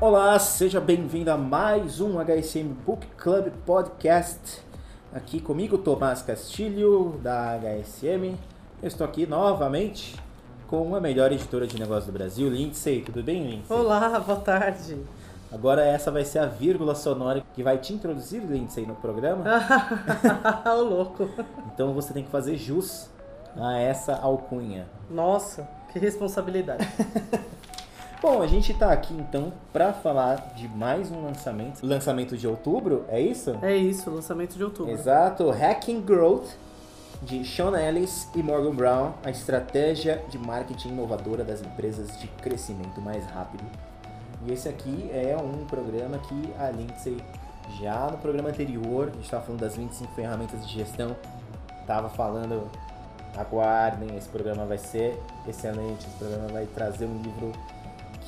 Olá, seja bem-vindo a mais um HSM Book Club Podcast. Aqui comigo, Tomás Castilho, da HSM. Eu estou aqui novamente com a melhor editora de negócios do Brasil, Lindsay. Tudo bem, Lindsay? Olá, boa tarde. Agora essa vai ser a vírgula sonora que vai te introduzir, Lindsay, no programa. Ô louco. Então você tem que fazer jus a essa alcunha. Nossa, que responsabilidade. Bom, a gente tá aqui então para falar de mais um lançamento. Lançamento de outubro, é isso? É isso, lançamento de outubro. Exato, Hacking Growth de Sean Ellis e Morgan Brown, a estratégia de marketing inovadora das empresas de crescimento mais rápido. E esse aqui é um programa que a Lindsay já no programa anterior, a gente estava falando das 25 ferramentas de gestão, estava falando aguardem, esse programa vai ser excelente, esse programa vai trazer um livro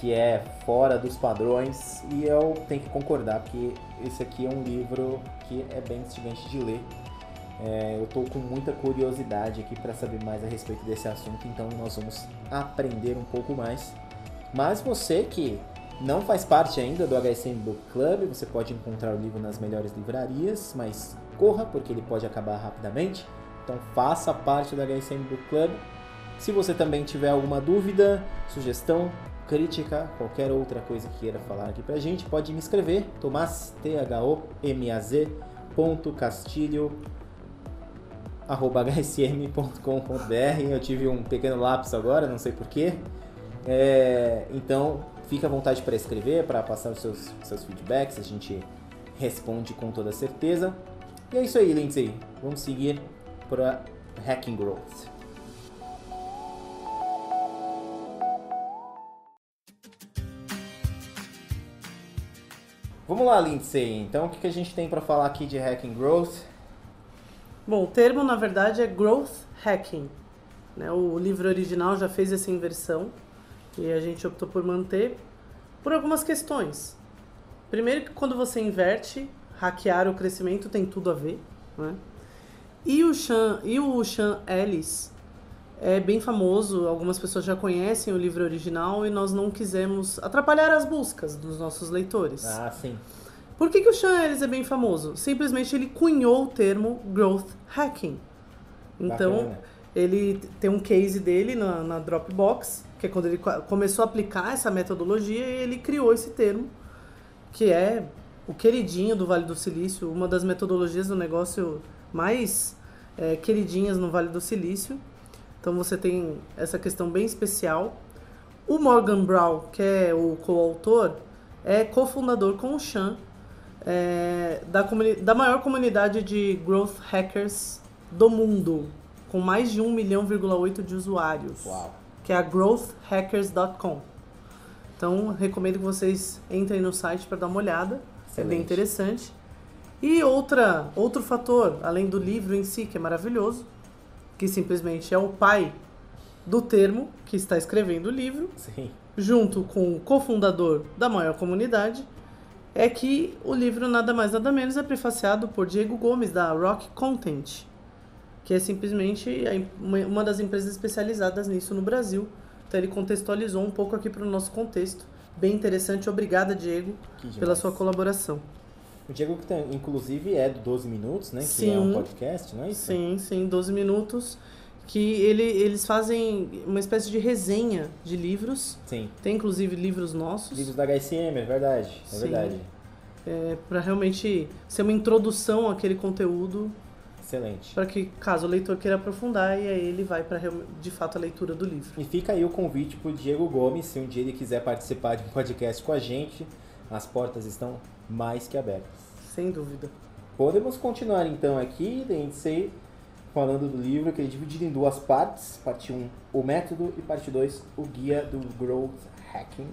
que é fora dos padrões e eu tenho que concordar porque esse aqui é um livro que é bem instigante de ler. É, eu estou com muita curiosidade aqui para saber mais a respeito desse assunto, então nós vamos aprender um pouco mais. Mas você que não faz parte ainda do HSM Book Club, você pode encontrar o livro nas melhores livrarias, mas corra porque ele pode acabar rapidamente. Então faça parte do HSM Book Club. Se você também tiver alguma dúvida, sugestão, crítica, qualquer outra coisa que queira falar aqui pra gente, pode me escrever, tomás, T-H-O-M-A-Z, ponto castilho, arroba hsm.com.br. Eu tive um pequeno lápis agora, não sei porquê. É, então, fica à vontade para escrever, para passar os seus, seus feedbacks, a gente responde com toda certeza. E é isso aí, Lindsay. Vamos seguir para Hacking Growth. Vamos lá, Lindsay. Então, o que a gente tem para falar aqui de Hacking Growth? Bom, o termo na verdade é Growth Hacking. Né? O livro original já fez essa inversão e a gente optou por manter por algumas questões. Primeiro que quando você inverte, hackear o crescimento tem tudo a ver. Né? E o Sean, e o Sean Ellis é bem famoso, algumas pessoas já conhecem o livro original e nós não quisemos atrapalhar as buscas dos nossos leitores. Ah, sim. Por que, que o Sean Ellis é bem famoso? Simplesmente ele cunhou o termo growth hacking. Então, Bacana. ele tem um case dele na, na Dropbox, que é quando ele co- começou a aplicar essa metodologia e ele criou esse termo, que é o queridinho do Vale do Silício, uma das metodologias do negócio mais é, queridinhas no Vale do Silício. Então você tem essa questão bem especial. O Morgan Brown, que é o coautor, é cofundador com o Sean é, da, da maior comunidade de growth hackers do mundo, com mais de 1 milhão, de usuários, Uau. que é a growthhackers.com. Então, recomendo que vocês entrem no site para dar uma olhada, é bem Excelente. interessante. E outra, outro fator, além do livro em si, que é maravilhoso, que simplesmente é o pai do termo que está escrevendo o livro, Sim. junto com o cofundador da maior comunidade, é que o livro nada mais nada menos é prefaciado por Diego Gomes da Rock Content, que é simplesmente uma das empresas especializadas nisso no Brasil. Então ele contextualizou um pouco aqui para o nosso contexto. Bem interessante. Obrigada, Diego, pela sua colaboração. O Diego, que tem- inclusive, é do 12 Minutos, né? Que é um Sim. podcast, não é isso? Sim, sim, 12 minutos. Que ele, eles fazem uma espécie de resenha de livros. Sim. Tem inclusive livros nossos. Livros da HSM, é verdade. É Sim. verdade. É, para realmente ser uma introdução àquele conteúdo, Excelente. para que caso o leitor queira aprofundar, e aí ele vai para de fato a leitura do livro. E fica aí o convite pro Diego Gomes, se um dia ele quiser participar de um podcast com a gente, as portas estão mais que abertas. Sem dúvida. Podemos continuar então aqui, Lindsay, falando do livro que ele é dividido em duas partes. Parte 1, o método, e parte 2, o guia do growth hacking.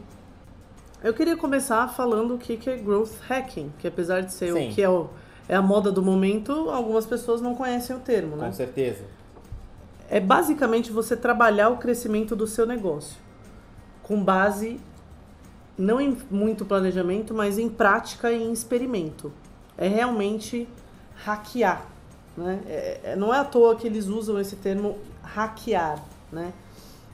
Eu queria começar falando o que é growth hacking, que apesar de ser Sim. o que é, o, é a moda do momento, algumas pessoas não conhecem o termo, Com né? certeza. É basicamente você trabalhar o crescimento do seu negócio com base não em muito planejamento, mas em prática e em experimento. É realmente hackear, né? É- é- não é à toa que eles usam esse termo hackear, né?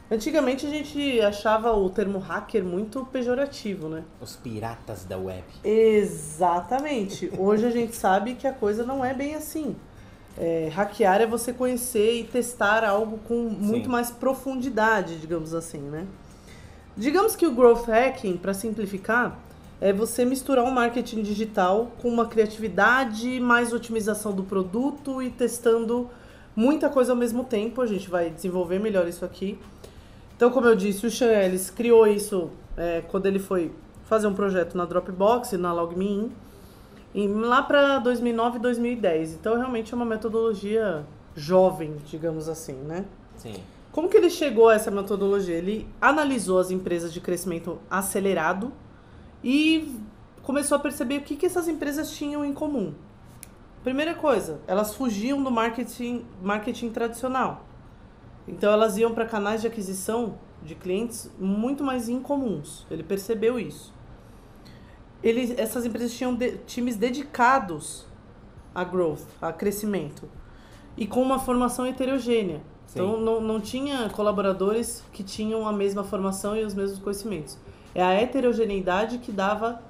Antigamente a gente achava o termo hacker muito pejorativo, né? Os piratas da web. Exatamente. Hoje a gente sabe que a coisa não é bem assim. É, hackear é você conhecer e testar algo com muito Sim. mais profundidade, digamos assim, né? Digamos que o growth hacking, para simplificar, é você misturar um marketing digital com uma criatividade, mais otimização do produto e testando muita coisa ao mesmo tempo. A gente vai desenvolver melhor isso aqui. Então, como eu disse, o Sean Ellis criou isso é, quando ele foi fazer um projeto na Dropbox e na LogMeIn, em- lá para 2009 e 2010. Então, realmente é uma metodologia jovem, digamos assim, né? Sim. Como que ele chegou a essa metodologia? Ele analisou as empresas de crescimento acelerado e começou a perceber o que, que essas empresas tinham em comum. Primeira coisa, elas fugiam do marketing, marketing tradicional. Então elas iam para canais de aquisição de clientes muito mais incomuns. Ele percebeu isso. Ele, essas empresas tinham de- times dedicados a growth, a crescimento, e com uma formação heterogênea. Então não, não tinha colaboradores que tinham a mesma formação e os mesmos conhecimentos. É a heterogeneidade que dava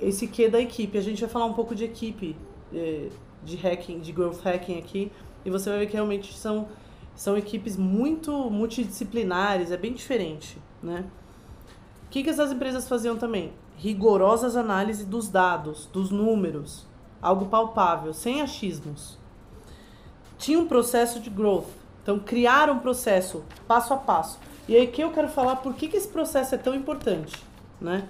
esse quê da equipe. A gente vai falar um pouco de equipe, eh, de hacking, de growth hacking aqui, e você vai ver que realmente são, são equipes muito multidisciplinares, é bem diferente, né? O que, que essas empresas faziam também? Rigorosas análises dos dados, dos números, algo palpável, sem achismos. Tinha um processo de growth, então criaram um processo passo a passo. E aí que eu quero falar por que, que esse processo é tão importante, né?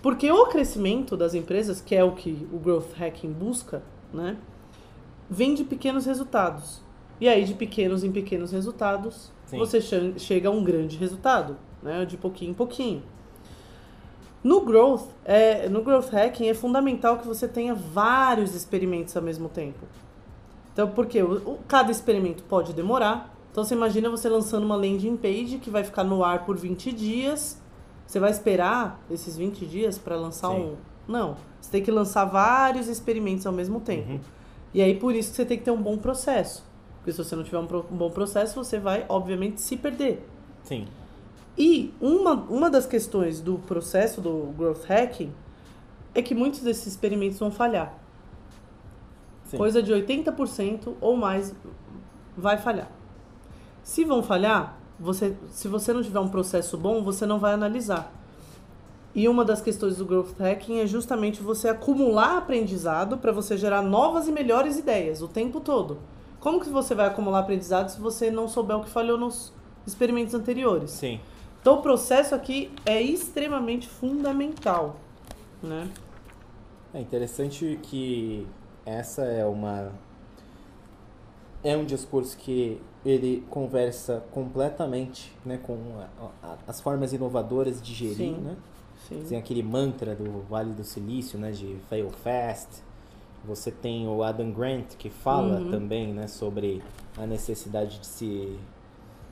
Porque o crescimento das empresas, que é o que o growth hacking busca, né, vem de pequenos resultados. E aí de pequenos em pequenos resultados, Sim. você che- chega a um grande resultado, né, de pouquinho em pouquinho. No growth, é, no growth hacking é fundamental que você tenha vários experimentos ao mesmo tempo. Então, porque o, o- cada experimento pode demorar. Então, você imagina você lançando uma landing page que vai ficar no ar por 20 dias. Você vai esperar esses 20 dias para lançar Sim. um. Não. Você tem que lançar vários experimentos ao mesmo tempo. Uhum. E aí, por isso que você tem que ter um bom processo. Porque se você não tiver um, pro- um bom processo, você vai, obviamente, se perder. Sim. E uma, uma das questões do processo do growth hacking é que muitos desses experimentos vão falhar. Sim. Coisa de 80% ou mais vai falhar. Se vão falhar, você, se você não tiver um processo bom, você não vai analisar. E uma das questões do growth hacking é justamente você acumular aprendizado para você gerar novas e melhores ideias o tempo todo. Como que você vai acumular aprendizado se você não souber o que falhou nos experimentos anteriores? Sim. Então o processo aqui é extremamente fundamental, né? É interessante que essa é uma é um discurso que ele conversa completamente né, com a- a- as formas inovadoras de gerir, Sim. né? Sim. Tem aquele mantra do Vale do Silício, né, de fail fast. Você tem o Adam Grant que fala Uhum. também, né, sobre a necessidade de se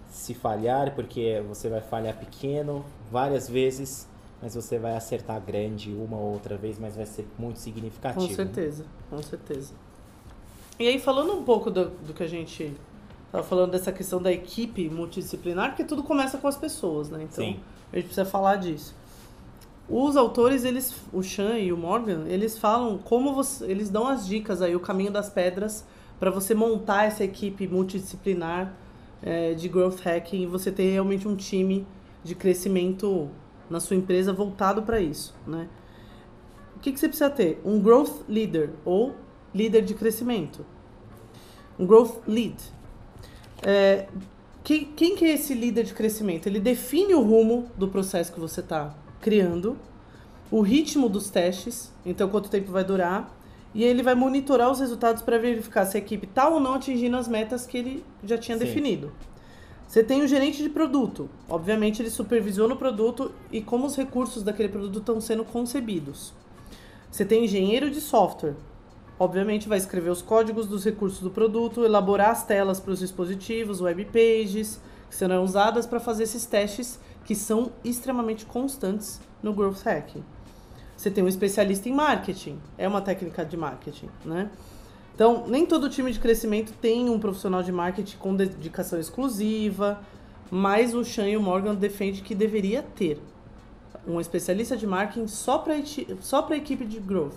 se falhar, porque você vai falhar pequeno várias vezes, mas você vai acertar grande uma ou outra vez, mas vai ser muito significativo. Com né? certeza, com certeza. E aí, falando um pouco do, do que a gente tava falando dessa questão da equipe multidisciplinar, porque tudo começa com as pessoas, né? Então, Sim. a gente precisa falar disso. Os autores, eles, o Sean e o Morgan, eles falam como você, eles dão as dicas aí, o caminho das pedras, para você montar essa equipe multidisciplinar eh, de growth hacking e você ter realmente um time de crescimento na sua empresa voltado para isso, né? O que, que você precisa ter? Um growth leader ou líder de crescimento. Um growth lead. É, quem, quem que é esse líder de crescimento? Ele define o rumo do processo que você está criando, o ritmo dos testes, então quanto tempo vai durar, e ele vai monitorar os resultados para verificar se a equipe está ou não atingindo as metas que ele já tinha Sim. definido. Você tem o gerente de produto. Obviamente, ele supervisiona o produto e como os recursos daquele produto estão sendo concebidos. Você tem engenheiro de software. Obviamente, vai escrever os códigos dos recursos do produto, elaborar as telas para os dispositivos, web pages, que serão usadas para fazer esses testes que são extremamente constantes no Growth Hacking. Você tem um especialista em marketing, é uma técnica de marketing, né? Então, nem todo time de crescimento tem um profissional de marketing com dedicação exclusiva. mas o Sean e o Morgan defende que deveria ter um especialista de marketing só para só a equipe de growth.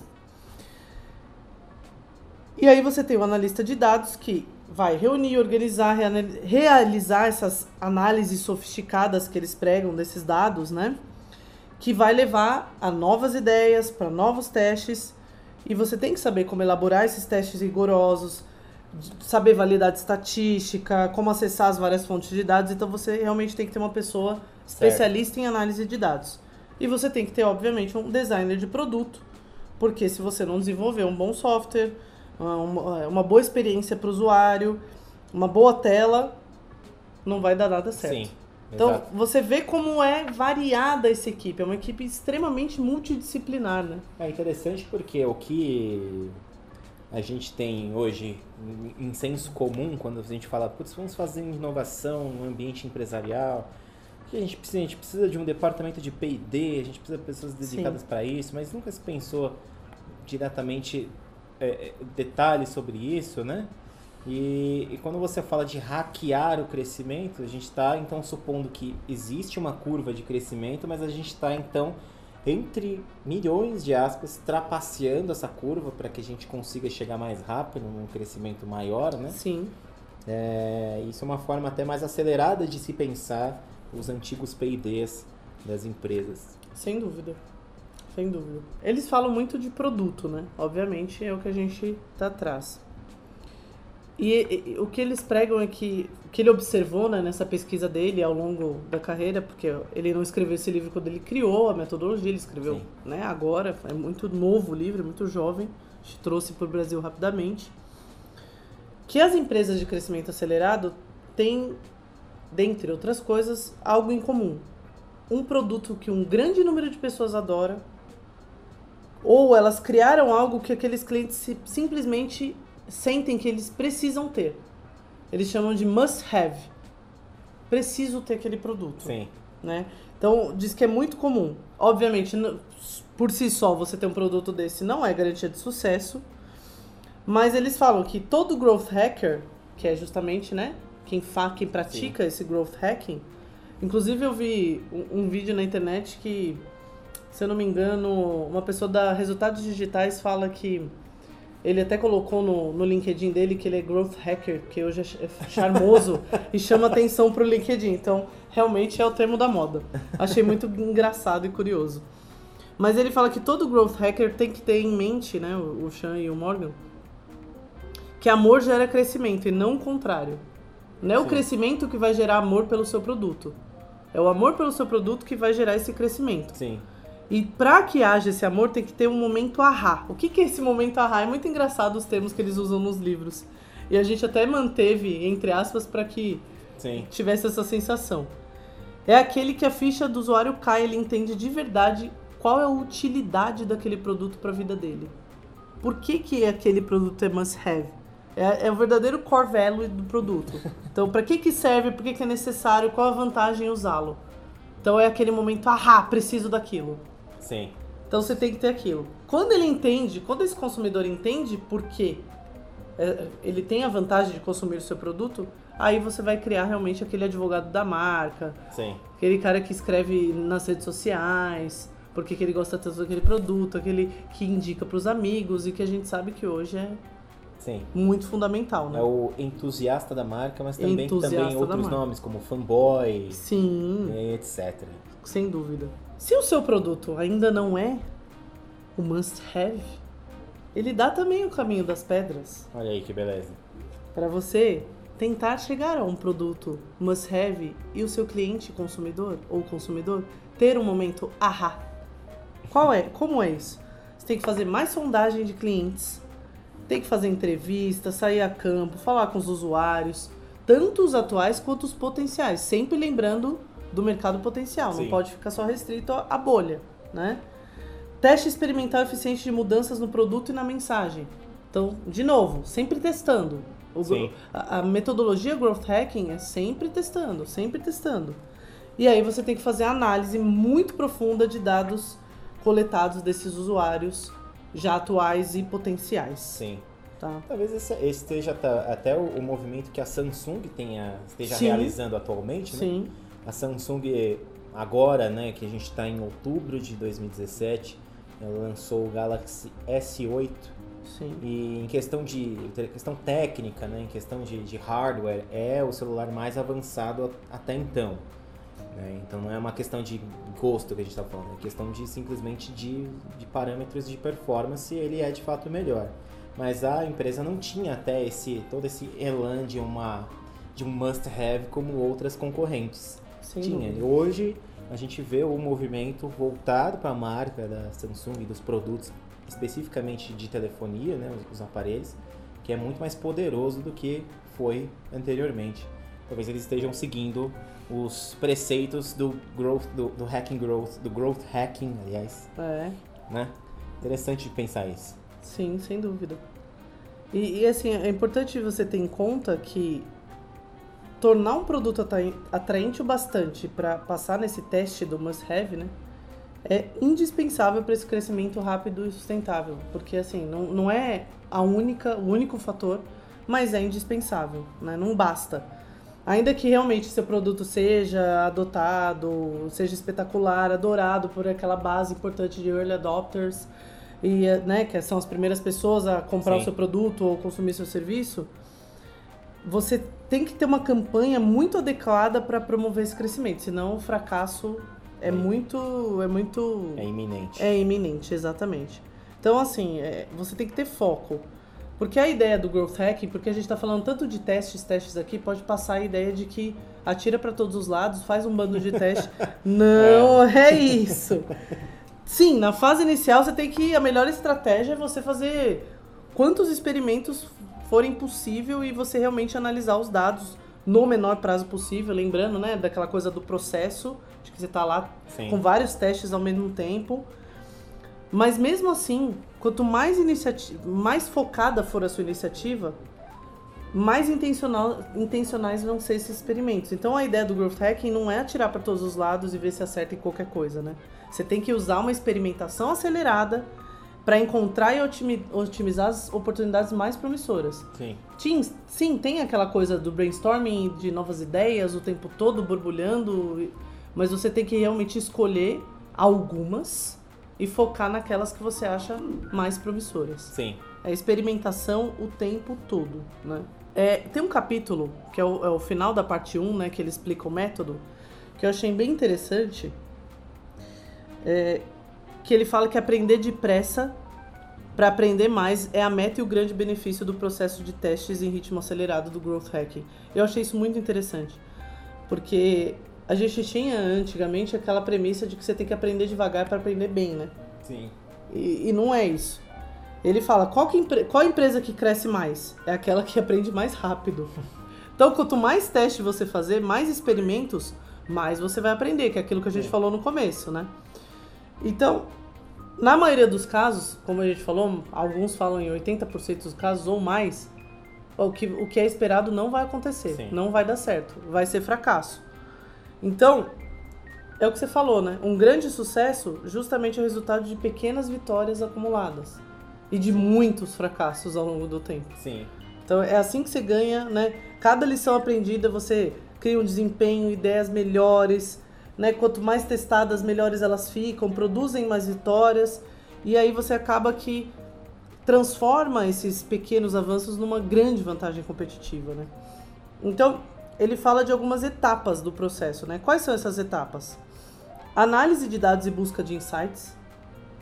E aí você tem o analista de dados que vai reunir, organizar, realizar essas análises sofisticadas que eles pregam desses dados, né? Que vai levar a novas ideias, para novos testes. E você tem que saber como elaborar esses testes rigorosos, saber validade estatística, como acessar as várias fontes de dados. Então você realmente tem que ter uma pessoa especialista certo. em análise de dados. E você tem que ter, obviamente, um designer de produto, porque se você não desenvolver um bom software, uma, uma boa experiência para o usuário, uma boa tela, não vai dar nada certo. Sim. Então, Exato. você vê como é variada essa equipe. É uma equipe extremamente multidisciplinar, né? É interessante porque o que a gente tem hoje em senso comum, quando a gente fala, putz, vamos fazer inovação no ambiente empresarial, que a gente precisa, a gente precisa de um departamento de P&D, a gente precisa de pessoas dedicadas para isso, mas nunca se pensou diretamente é, é, detalhes sobre isso, né? E, e, quando você fala de hackear o crescimento, a gente está então supondo que existe uma curva de crescimento, mas a gente está então entre milhões de aspas trapaceando essa curva para que a gente consiga chegar mais rápido num crescimento maior, né? Sim. É, isso é uma forma até mais acelerada de se pensar os antigos P&Ds das empresas. Sem dúvida. Sem dúvida. Eles falam muito de produto, né? Obviamente é o que a gente tá atrás. E, e, o que eles pregam é que o que ele observou né, nessa pesquisa dele ao longo da carreira, porque ele não escreveu esse livro quando ele criou a metodologia, ele escreveu né, agora, é muito novo o livro, é muito jovem, a gente trouxe para o Brasil rapidamente. Que as empresas de crescimento acelerado têm, dentre outras coisas, algo em comum. Um produto que um grande número de pessoas adora, ou elas criaram algo que aqueles clientes simplesmente sentem que eles precisam ter. Eles chamam de must have. Preciso ter aquele produto. Sim. Né? Então, diz que é muito comum. Obviamente, por si só, você ter um produto desse não é garantia de sucesso. Mas eles falam que todo growth hacker, que é justamente, né, quem, fa, quem pratica Sim. esse growth hacking. Inclusive, eu vi um, um vídeo na internet que se eu não me engano, uma pessoa da Resultados Digitais fala que ele até colocou no, no LinkedIn dele que ele é growth hacker, que hoje é charmoso e chama atenção para o LinkedIn. Então, realmente é o termo da moda. Achei muito engraçado e curioso. Mas ele fala que todo growth hacker tem que ter em mente, né, o Sean e o Morgan, que amor gera crescimento e não o contrário. Não é Sim. o crescimento que vai gerar amor pelo seu produto. É o amor pelo seu produto que vai gerar esse crescimento. Sim. E para que haja esse amor, tem que ter um momento ahá. O que, que é esse momento ahá? É muito engraçado os termos que eles usam nos livros. E a gente até manteve, entre aspas, para que Sim. tivesse essa sensação. É aquele que a ficha do usuário cai, ele entende de verdade qual é a utilidade daquele produto para a vida dele. Por que, que aquele produto é must have? É, é o verdadeiro core value do produto. Então, para que, que serve, por que, que é necessário, qual a vantagem em usá-lo? Então é aquele momento, ahá, preciso daquilo. Sim. Então você tem que ter aquilo. Quando ele entende, quando esse consumidor entende por quê é, ele tem a vantagem de consumir o seu produto, aí você vai criar realmente aquele advogado da marca. Sim. Aquele cara que escreve nas redes sociais, porque que ele gosta tanto daquele produto, aquele que indica para os amigos e que a gente sabe que hoje é Sim. muito fundamental, né? É o entusiasta da marca, mas também, também outros nomes, como fanboy, Sim. etc. Sem dúvida. Se o seu produto ainda não é o must have, ele dá também o caminho das pedras. Olha aí que beleza. Para você tentar chegar a um produto must have e o seu cliente consumidor ou consumidor ter um momento ahá. Qual é? Como é isso? Você tem que fazer mais sondagem de clientes, tem que fazer entrevistas, sair a campo, falar com os usuários, tanto os atuais quanto os potenciais, sempre lembrando do mercado potencial, Sim. não pode ficar só restrito à bolha, né? Teste experimental eficiente de mudanças no produto e na mensagem. Então, de novo, sempre testando. A, a, metodologia growth hacking é sempre testando, sempre testando. E aí você tem que fazer análise muito profunda de dados coletados desses usuários já atuais e potenciais. Sim. Tá. Talvez esse, esteja até o, o movimento que a Samsung tenha, esteja Sim. realizando atualmente, né? Sim. A Samsung agora, né, que a gente está em outubro de 2017, ela lançou o Galaxy S8 Sim. e em questão de questão técnica, né, em questão de, de hardware, é o celular mais avançado até então. né? Então não é uma questão de gosto que a gente está falando, é questão de simplesmente de, de parâmetros de performance, ele é de fato melhor. Mas a empresa não tinha até esse todo esse elan de uma de um must have como outras concorrentes. Sem Tinha. dúvida. Hoje a gente vê o movimento voltado para a marca da Samsung e dos produtos, especificamente de telefonia, né, os, os aparelhos, que é muito mais poderoso do que foi anteriormente. Talvez eles estejam seguindo os preceitos do growth, do, do hacking growth, do growth hacking, aliás, É. né? Interessante de pensar isso. Sim, sem dúvida. E, e, assim, é importante você ter em conta que tornar um produto atraente o bastante para passar nesse teste do must have, né? É indispensável para esse crescimento rápido e sustentável, porque assim, não, não é a única, o único fator, mas é indispensável, né? Não basta. Ainda que realmente seu produto seja adotado, seja espetacular, adorado por aquela base importante de early adopters, e né, que são as primeiras pessoas a comprar Sim. o seu produto ou consumir seu serviço, você tem que ter uma campanha muito adequada para promover esse crescimento, senão o fracasso é Sim. muito é muito É iminente. é iminente, exatamente. Então, assim, é, você tem que ter foco. Porque a ideia do growth hacking, porque a gente está falando tanto de testes, testes aqui, pode passar a ideia de que atira para todos os lados, faz um bando de teste. Não é isso. Sim, na fase inicial você tem que. A melhor estratégia é você fazer quantos experimentos forem possível e você realmente analisar os dados no menor prazo possível. Lembrando, né, daquela coisa do processo, de que você está lá Sim. com vários testes ao mesmo tempo. Mas mesmo assim, quanto mais iniciativa, mais focada for a sua iniciativa, mais intencional, intencionais vão ser esses experimentos. Então a ideia do growth hacking não é atirar para todos os lados e ver se acerta em qualquer coisa, né? Você tem que usar uma experimentação acelerada para encontrar e otimi- otimizar as oportunidades mais promissoras. Sim. Sim, sim, tem aquela coisa do brainstorming de novas ideias o tempo todo borbulhando, mas você tem que realmente escolher algumas e focar naquelas que você acha mais promissoras. Sim. É experimentação o tempo todo, né? É, tem um capítulo, que é o, é o final da parte 1, né, que ele explica o método, que eu achei bem interessante, é, que ele fala que aprender depressa para aprender mais é a meta e o grande benefício do processo de testes em ritmo acelerado do growth hacking. Eu achei isso muito interessante, porque a gente tinha antigamente aquela premissa de que você tem que aprender devagar para aprender bem, né? Sim. E, e não é isso. Ele fala, qual, que qual empresa que cresce mais? É aquela que aprende mais rápido. Então, quanto mais teste você fazer, mais experimentos, mais você vai aprender, que é aquilo que a gente Sim. falou no começo, né? Então, na maioria dos casos, como a gente falou, alguns falam em 80% dos casos ou mais, o que, o que é esperado não vai acontecer, Sim. não vai dar certo, vai ser fracasso. Então, é o que você falou, né? Um grande sucesso justamente é o resultado de pequenas vitórias acumuladas e de muitos fracassos ao longo do tempo. Sim. Então é assim que você ganha, né? Cada lição aprendida você cria um desempenho, ideias melhores, né? Quanto mais testadas, melhores elas ficam, produzem mais vitórias e aí você acaba que transforma esses pequenos avanços numa grande vantagem competitiva, né? Então ele fala de algumas etapas do processo, né? Quais são essas etapas? Análise de dados e busca de insights.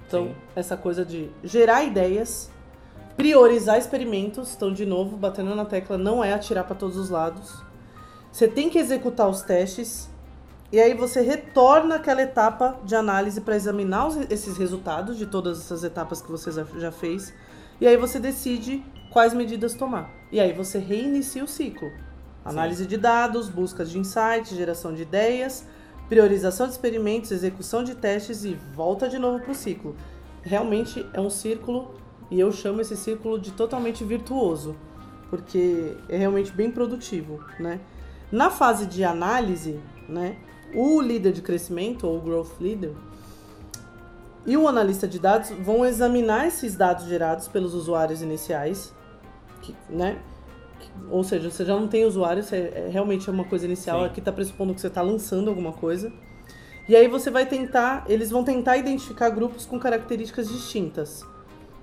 Então, Sim. essa coisa de gerar ideias, priorizar experimentos. Então, de novo, batendo na tecla, não é atirar para todos os lados. Você tem que executar os testes. E aí você retorna àquela etapa de análise para examinar os- esses resultados de todas essas etapas que você já- fez. E aí você decide quais medidas tomar. E aí você reinicia o ciclo. Análise de dados, busca de insights, geração de ideias, priorização de experimentos, execução de testes e volta de novo para o ciclo. Realmente é um círculo e eu chamo esse círculo de totalmente virtuoso, porque é realmente bem produtivo, né? Na fase de análise, né, o líder de crescimento ou growth leader e o analista de dados vão examinar esses dados gerados pelos usuários iniciais que, né? Ou seja, você já não tem usuário, você é, realmente é uma coisa inicial, Sim. aqui está pressupondo que você está lançando alguma coisa. E aí você vai tentar, eles vão tentar identificar grupos com características distintas.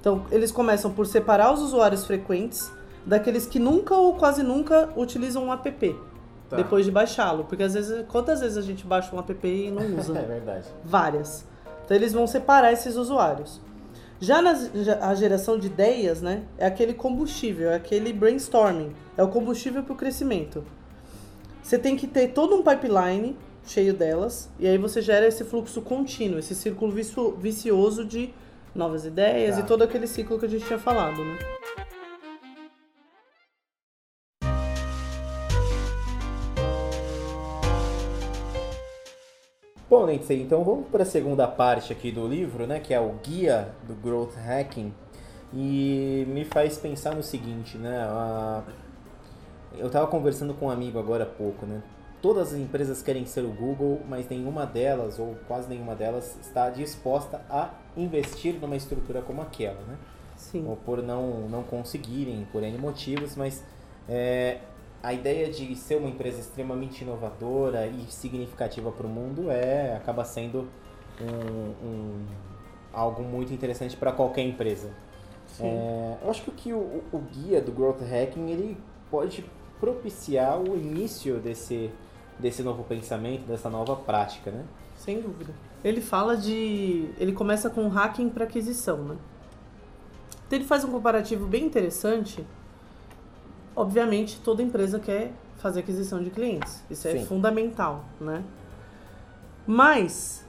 Então, eles começam por separar os usuários frequentes daqueles que nunca ou quase nunca utilizam um app Tá. depois de baixá-lo, porque às vezes, quantas vezes a gente baixa um app e não usa? É verdade. várias. Então eles vão separar esses usuários. Já na já- a geração de ideias, né, é aquele combustível, é aquele brainstorming, é o combustível para o crescimento. Você tem que ter todo um pipeline cheio delas, e aí você gera esse fluxo contínuo, esse círculo vicio- vicioso de novas ideias Tá. e todo aquele ciclo que a gente tinha falado, né? Bom, Lindsay, então vamos para a segunda parte aqui do livro, né, que é o guia do growth hacking, e me faz pensar no seguinte, né, a- eu estava conversando com um amigo agora há pouco, né, todas as empresas querem ser o Google, mas nenhuma delas ou quase nenhuma delas está disposta a investir numa estrutura como aquela, né? Sim. ou por não, não conseguirem, por N motivos, mas é, a ideia de ser uma empresa extremamente inovadora e significativa para o mundo é acaba sendo um, um- algo muito interessante para qualquer empresa. É, eu acho que o, que o, o guia do Growth Hacking ele pode propiciar o início desse, desse novo pensamento, dessa nova prática, né? Sem dúvida. Ele fala de. Ele começa com hacking para aquisição, né? Então ele faz um comparativo bem interessante. Obviamente, toda empresa quer fazer aquisição de clientes. Isso é Sim. fundamental, né? Mas,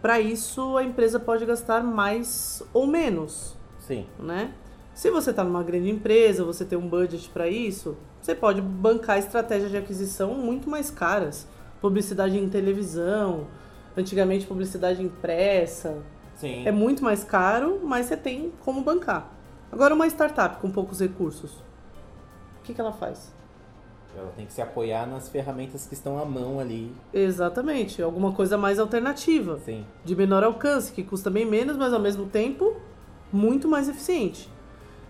para isso, a empresa pode gastar mais ou menos, Sim, né? Se você está numa grande empresa, você tem um budget para isso, você pode bancar estratégias de aquisição muito mais caras. Publicidade em televisão, antigamente publicidade impressa. sim. É muito mais caro, mas você tem como bancar. Agora uma startup com poucos recursos, que, que ela faz? Ela tem que se apoiar nas ferramentas que estão à mão ali. Exatamente, alguma coisa mais alternativa, Sim, de menor alcance, que custa bem menos, mas ao mesmo tempo muito mais eficiente.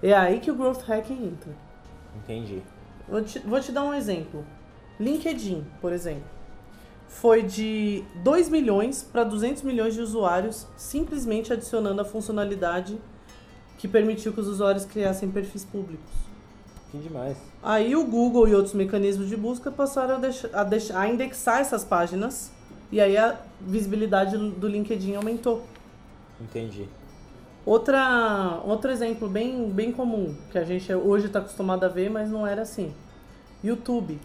É aí que o growth hacking entra. entendi. Vou te, vou te dar um exemplo. LinkedIn, por exemplo, foi de 2 milhões para 200 milhões de usuários simplesmente adicionando a funcionalidade que permitiu que os usuários criassem perfis públicos. Demais. Aí o Google e outros mecanismos de busca passaram a, deixa- a, deixa- a indexar essas páginas e aí a visibilidade do LinkedIn aumentou. Entendi. Outra, outro exemplo bem, bem comum, que a gente hoje está acostumado a ver, mas não era assim. YouTube.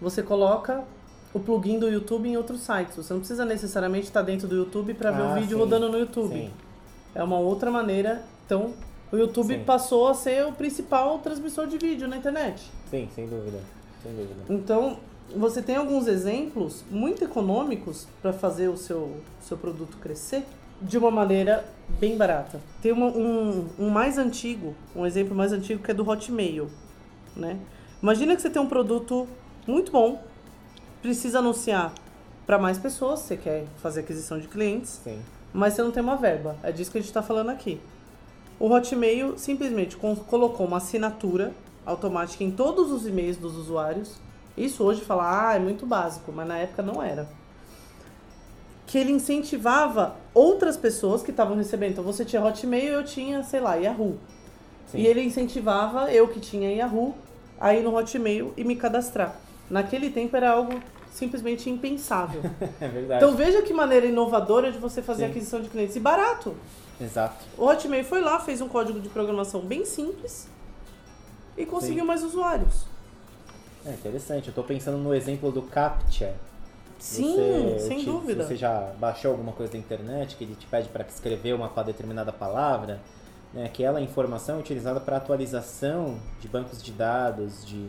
Você coloca o plugin do YouTube em outros sites. Você não precisa necessariamente estar dentro do YouTube para ver o Ah, vídeo sim. rodando no YouTube. Sim, É uma outra maneira. Então, o YouTube Sim. passou a ser o principal transmissor de vídeo na internet. sim, sem dúvida. Sem dúvida. Então, você tem alguns exemplos muito econômicos para fazer o seu, seu produto crescer de uma maneira bem barata. Tem uma- um, um mais antigo, um exemplo mais antigo que é do Hotmail, né? Imagina que você tem um produto muito bom, precisa anunciar para mais pessoas, você quer fazer aquisição de clientes, Sim. mas você não tem uma verba. É disso que a gente está falando aqui. O Hotmail simplesmente colocou uma assinatura automática em todos os e-mails dos usuários. Isso hoje fala, ah, é muito básico, mas na época não era. Que ele incentivava outras pessoas que estavam recebendo. Então você tinha Hotmail e eu tinha, sei lá, Yahoo. Sim. E ele incentivava eu que tinha Yahoo a ir no Hotmail e me cadastrar. Naquele tempo era algo simplesmente impensável. É verdade. Então veja que maneira inovadora de você fazer Sim. aquisição de clientes e barato. Exato. O Hotmail foi lá, fez um código de programação bem simples e conseguiu mais usuários. É interessante. Eu tô pensando no exemplo do CAPTCHA. Sim, Você sem uti- dúvida. Você já baixou alguma coisa da internet que ele te pede para escrever uma determinada palavra? Né? Aquela informação é utilizada para atualização de bancos de dados, de,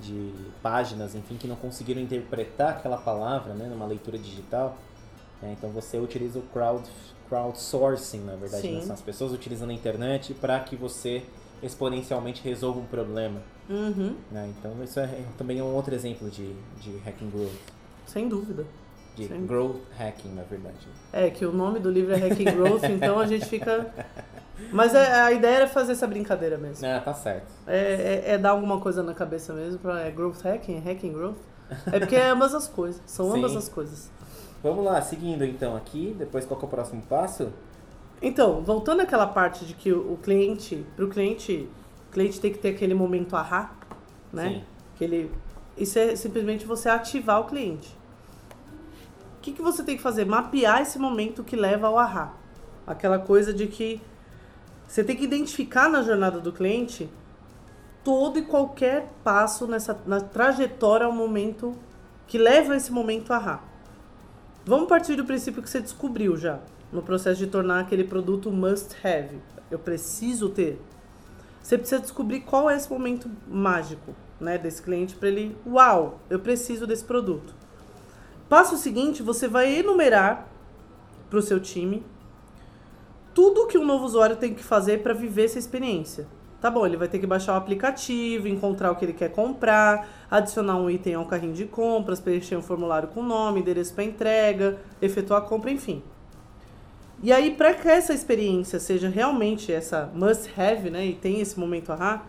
de páginas, enfim, que não conseguiram interpretar aquela palavra né, numa leitura digital. né? Então você utiliza o crowd, crowdsourcing, na verdade. né? São as pessoas utilizando a internet para que você exponencialmente resolva um problema. Uhum, né? Então isso é, também é um outro exemplo de, de hacking growth. sem dúvida. De Sim. growth hacking, na verdade. É que o nome do livro é Hacking Growth, então a gente fica Mas é, a ideia era fazer essa brincadeira mesmo. Ah, tá certo. É, é, é dar alguma coisa na cabeça mesmo. Pra, é growth hacking? É hacking growth? É porque é ambas as coisas. São Sim. ambas as coisas. Vamos lá, seguindo então aqui, depois qual é o próximo passo? Então, voltando àquela parte de que o o cliente, para o cliente, o cliente tem que ter aquele momento ahá, né? Sim. Que ele, isso é simplesmente você ativar o cliente. O que, que você tem que fazer? Mapear esse momento que leva ao ahá. Aquela coisa de que você tem que identificar na jornada do cliente todo e qualquer passo nessa na trajetória ao momento que leva a esse momento ahá. Vamos partir do princípio que você descobriu já, no processo de tornar aquele produto must have. Eu preciso ter. Você precisa descobrir qual é esse momento mágico, né, desse cliente para ele, uau, eu preciso desse produto. Passo seguinte, você vai enumerar para o seu time tudo que um novo usuário tem que fazer para viver essa experiência. Tá bom, ele vai ter que baixar o aplicativo, encontrar o que ele quer comprar, adicionar um item ao carrinho de compras, preencher um formulário com nome, endereço para entrega, efetuar a compra, enfim. E aí, para que essa experiência seja realmente essa must have, né, e tenha esse momento ahá,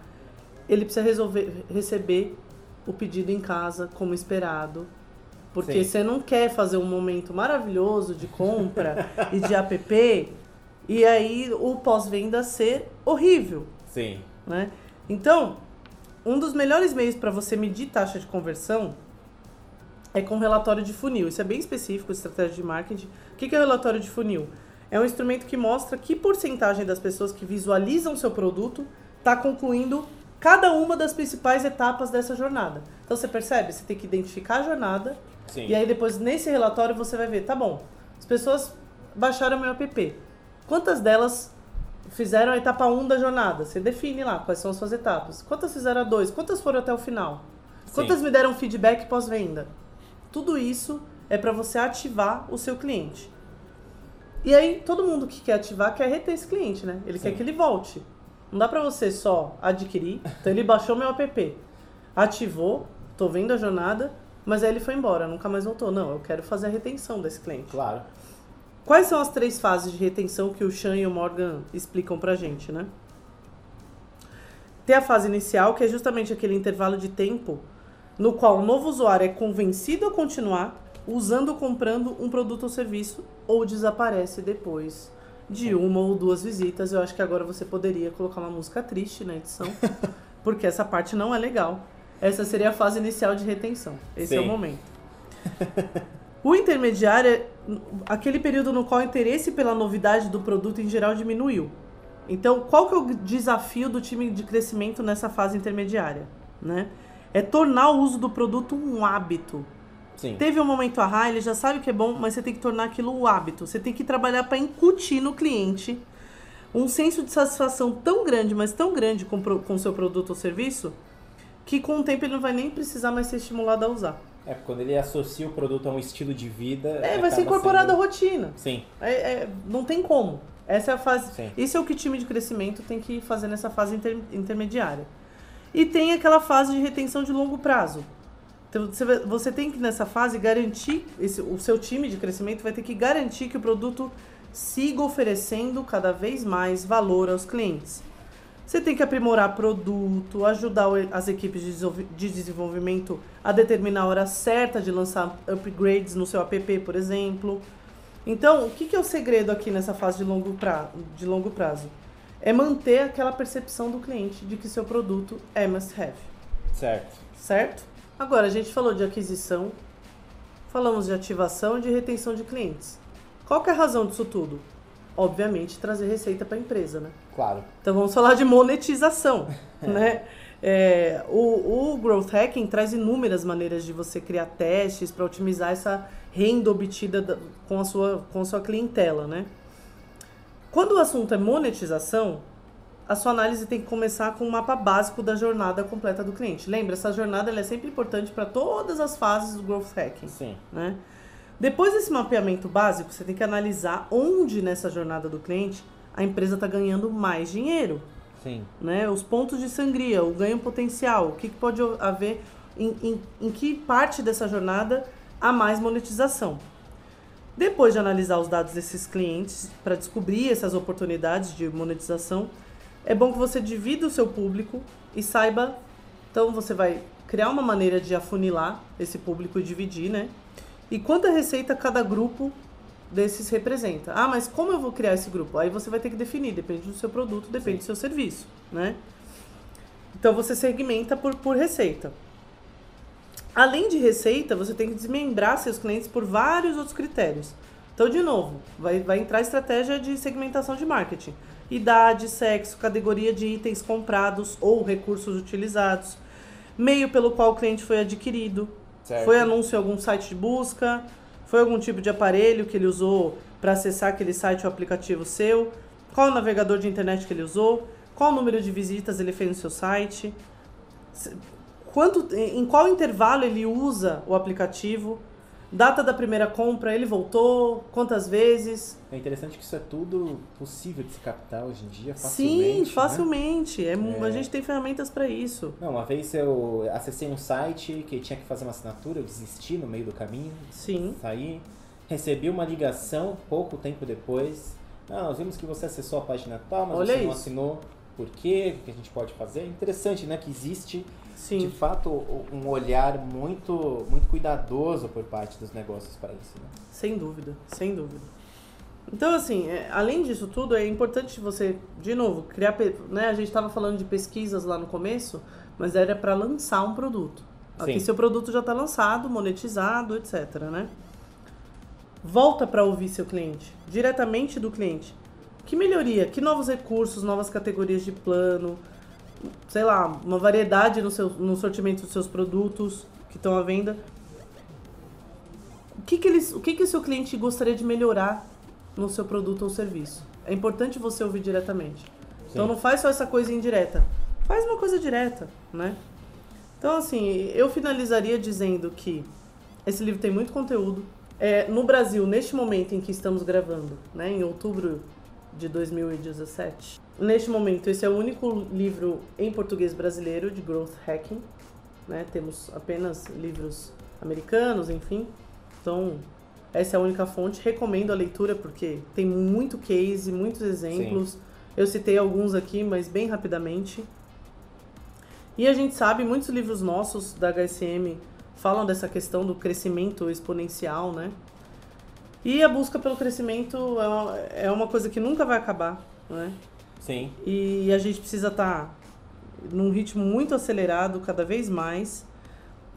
ele precisa resolver, receber o pedido em casa como esperado. Porque Sim. você não quer fazer um momento maravilhoso de compra e de app e aí o pós-venda ser horrível, Sim. né? Então, um dos melhores meios para você medir taxa de conversão é com relatório de funil. Isso é bem específico, estratégia de marketing. O que é o relatório de funil? É um instrumento que mostra que porcentagem das pessoas que visualizam seu produto está concluindo cada uma das principais etapas dessa jornada. Então você percebe? Você tem que identificar a jornada Sim. e aí depois nesse relatório você vai ver, tá bom, as pessoas baixaram meu app. Quantas delas fizeram a etapa 1 da jornada? Você define lá quais são as suas etapas. Quantas fizeram a 2? Quantas foram até o final? Quantas me deram feedback pós-venda? Tudo isso é para você ativar o seu cliente. E aí, todo mundo que quer ativar quer reter esse cliente, né? Ele Sim. quer que ele volte. Não dá pra você só adquirir. Então ele baixou meu app, ativou, tô vendo a jornada, mas aí ele foi embora, nunca mais voltou. Não, eu quero fazer a retenção desse cliente. Claro. Quais são as três fases de retenção que o Sean e o Morgan explicam pra gente, né? Tem a fase inicial, que é justamente aquele intervalo de tempo no qual o novo usuário é convencido a continuar usando ou comprando um produto ou serviço ou desaparece depois de uma ou duas visitas. Eu acho que agora você poderia colocar uma música triste na edição, porque essa parte não é legal. Essa seria a fase inicial de retenção. Esse é o Sim. momento. O intermediário é aquele período no qual o interesse pela novidade do produto em geral diminuiu. Então, qual que é o desafio do time de crescimento nessa fase intermediária? Né? É tornar o uso do produto um hábito. Sim. Teve um momento ahá, ele já sabe que é bom, mas você tem que tornar aquilo um hábito. Você tem que trabalhar para incutir no cliente um senso de satisfação tão grande, mas tão grande com o seu produto ou serviço, que com o tempo ele não vai nem precisar mais ser estimulado a usar. É, quando ele associa o produto a um estilo de vida. É, vai ser incorporado à sendo- rotina. Sim. É, é, não tem como. Essa é a fase. Sim. Isso é o que o time de crescimento tem que fazer nessa fase inter- intermediária. E tem aquela fase de retenção de longo prazo. Então, você tem que, nessa fase, garantir. Esse, o seu time de crescimento vai ter que garantir que o produto siga oferecendo cada vez mais valor aos clientes. Você tem que aprimorar produto, ajudar as equipes de desenvolvi- de desenvolvimento a determinar a hora certa de lançar upgrades no seu app, por exemplo. Então, o que, é o segredo aqui nessa fase de longo, pra, de longo prazo? É manter aquela percepção do cliente de que seu produto é must have, Certo. certo? Agora, a gente falou de aquisição, falamos de ativação e de retenção de clientes. Qual é a razão disso tudo? Obviamente, trazer receita para a empresa, né? Claro. Então vamos falar de monetização, né? É, o, o Growth Hacking traz inúmeras maneiras de você criar testes para otimizar essa renda obtida da- com, a sua, com a sua clientela, né? Quando o assunto é monetização, a sua análise tem que começar com um mapa básico da jornada completa do cliente. Lembra, essa jornada ela é sempre importante para todas as fases do Growth Hacking Sim. né? Depois desse mapeamento básico, você tem que analisar onde nessa jornada do cliente a empresa está ganhando mais dinheiro, Sim. né? Os pontos de sangria, o ganho potencial, o que, que pode haver, em, em, em que parte dessa jornada há mais monetização. Depois de analisar os dados desses clientes para descobrir essas oportunidades de monetização, é bom que você divida o seu público e saiba. Então você vai criar uma maneira de afunilar esse público e dividir, né? E quanta receita cada grupo desses representa. Ah, mas como eu vou criar esse grupo? Aí você vai ter que definir, depende do seu produto, depende Sim. do seu serviço, né? Então você segmenta por, por receita. Além de receita, você tem que desmembrar seus clientes por vários outros critérios. Então, de novo, vai, vai entrar a estratégia de segmentação de marketing. Idade, sexo, categoria de itens comprados ou recursos utilizados, meio pelo qual o cliente foi adquirido, certo. foi anúncio em algum site de busca, foi algum tipo de aparelho que ele usou para acessar aquele site ou aplicativo seu, qual o navegador de internet que ele usou, qual o número de visitas ele fez no seu site, quanto, em qual intervalo ele usa o aplicativo, data da primeira compra, ele voltou, quantas vezes. É interessante que isso é tudo possível de se captar hoje em dia, facilmente. Sim, facilmente. Né? É, é... A gente tem ferramentas para isso. Não, uma vez eu acessei um site que tinha que fazer uma assinatura, eu desisti no meio do caminho. Sim. Saí, recebi uma ligação pouco tempo depois. Não, nós vimos que você acessou a página tal, mas Olha você isso. não assinou por quê, o que a gente pode fazer. É interessante, né, que existe Sim. de fato um olhar muito muito cuidadoso por parte dos negócios para isso. Né? Sem dúvida, sem dúvida. Então, assim, é, além disso tudo, é importante você, de novo, criar. Né, a gente estava falando de pesquisas lá no começo, mas era para lançar um produto. Aqui Sim. seu produto já está lançado, monetizado, etc. Né? Volta para ouvir seu cliente, diretamente do cliente. Que melhoria? Que novos recursos, novas categorias de plano, sei lá, uma variedade no, seu, no sortimento dos seus produtos que estão à venda. O que, que, eles, o que, que o seu cliente gostaria de melhorar no seu produto ou serviço? É importante você ouvir diretamente. Sim. Então não faz só essa coisa indireta. Faz uma coisa direta, né? Então, assim, eu finalizaria dizendo que esse livro tem muito conteúdo. É, no Brasil, neste momento em que estamos gravando, né, em outubro de 2017. Neste momento, esse é o único livro em português brasileiro de growth hacking. Né? Temos apenas livros americanos, enfim. Então, essa é a única fonte. Recomendo a leitura porque tem muito case, muitos exemplos. Sim. Eu citei alguns aqui, mas bem rapidamente. E a gente sabe, muitos livros nossos da HSM falam dessa questão do crescimento exponencial, né? E a busca pelo crescimento é uma, é uma coisa que nunca vai acabar, né? Sim. E a gente precisa estar tá num ritmo muito acelerado cada vez mais.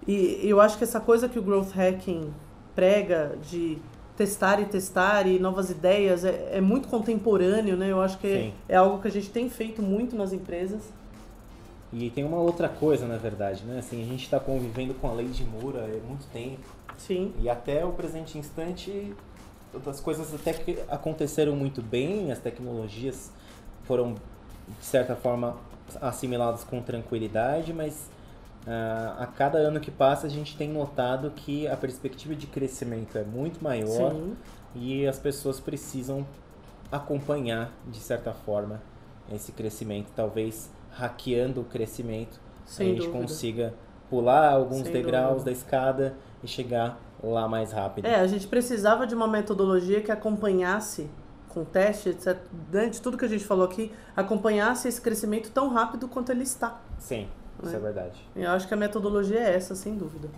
E eu acho que essa coisa que o growth hacking prega de testar e testar e novas ideias é, é muito contemporâneo, né? Eu acho que é, é, algo que a gente tem feito muito nas empresas. E tem uma outra coisa, na verdade, né? Assim, a gente está convivendo com a lei de Moore há muito tempo. Sim. E até o presente instante as coisas até que aconteceram muito bem, as tecnologias foram, de certa forma, assimiladas com tranquilidade, mas uh, a cada ano que passa a gente tem notado que a perspectiva de crescimento é muito maior Sim. e as pessoas precisam acompanhar, de certa forma, esse crescimento, talvez hackeando o crescimento, Sem a gente dúvida. consiga pular alguns Sem degraus dúvida. da escada e chegar lá mais rápido. É, a gente precisava de uma metodologia que acompanhasse com teste, etc. Durante tudo que a gente falou aqui, acompanhasse esse crescimento tão rápido quanto ele está. Sim, isso é, é verdade. Eu acho que a metodologia é essa, sem dúvida.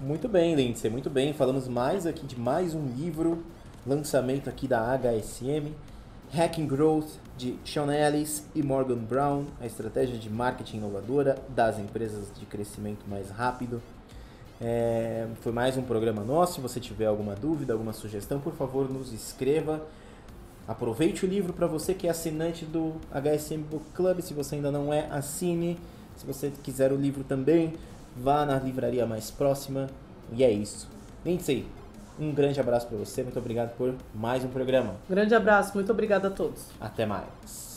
Muito bem, Lindsay, muito bem. Falamos mais aqui de mais um livro, lançamento aqui da HSM, Hacking Growth, de Sean Ellis e Morgan Brown, a estratégia de marketing inovadora das empresas de crescimento mais rápido. É, foi mais um programa nosso. Se você tiver alguma dúvida, alguma sugestão, por favor, nos escreva. Aproveite o livro para você que é assinante do HSM Book Club. Se você ainda não é, assine. Se você quiser o livro também, vá na livraria mais próxima. E é isso. Lindsay, um grande abraço para você. Muito obrigado por mais um programa. Grande abraço. Muito obrigado a todos. Até mais.